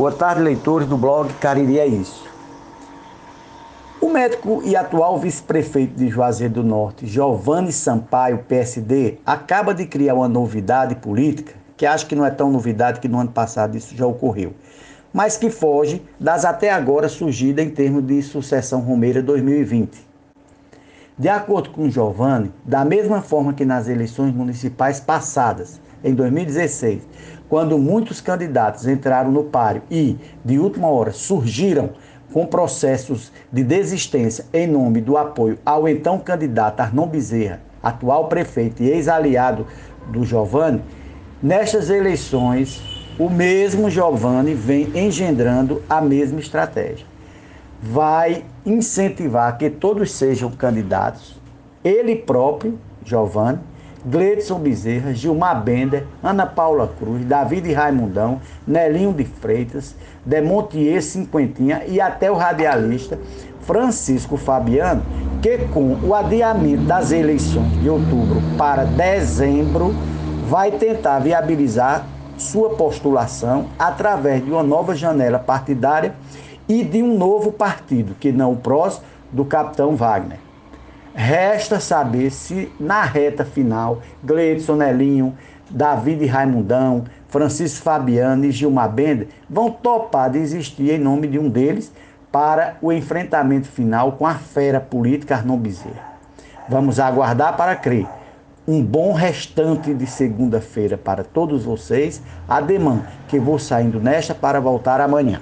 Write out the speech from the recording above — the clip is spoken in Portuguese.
Boa tarde, leitores do blog Cariri é Isso. O médico e atual vice-prefeito de Juazeiro do Norte, Giovanni Sampaio, PSD, acaba de criar uma novidade política, que acho que não é tão novidade que no ano passado isso já ocorreu, mas que foge das até agora surgidas em termos de sucessão Romeira 2020. De acordo com Giovanni, da mesma forma que nas eleições municipais passadas, em 2016, quando muitos candidatos entraram no páreo e, de última hora, surgiram com processos de desistência em nome do apoio ao então candidato Arnon Bezerra, atual prefeito e ex-aliado do Giovanni, nestas eleições o mesmo Giovanni vem engendrando a mesma estratégia. Vai incentivar que todos sejam candidatos, ele próprio, Giovanni, Gledson Bezerra, Gilmar Bender, Ana Paula Cruz, David Raimundão, Nelinho de Freitas, Demontier Cinquentinha e até o radialista Francisco Fabiano, que com o adiamento das eleições de outubro para dezembro, vai tentar viabilizar sua postulação através de uma nova janela partidária e de um novo partido, que não o PROS, do capitão Wagner. Resta saber se na reta final, Gleidson Nelinho, David Raimundão, Francisco Fabiano e Gilmar Bender vão topar de existir em nome de um deles para o enfrentamento final com a fera política Arnon Bezerra. Vamos aguardar para crer. Um bom restante de segunda-feira para todos vocês. Ademã, que vou saindo nesta para voltar amanhã.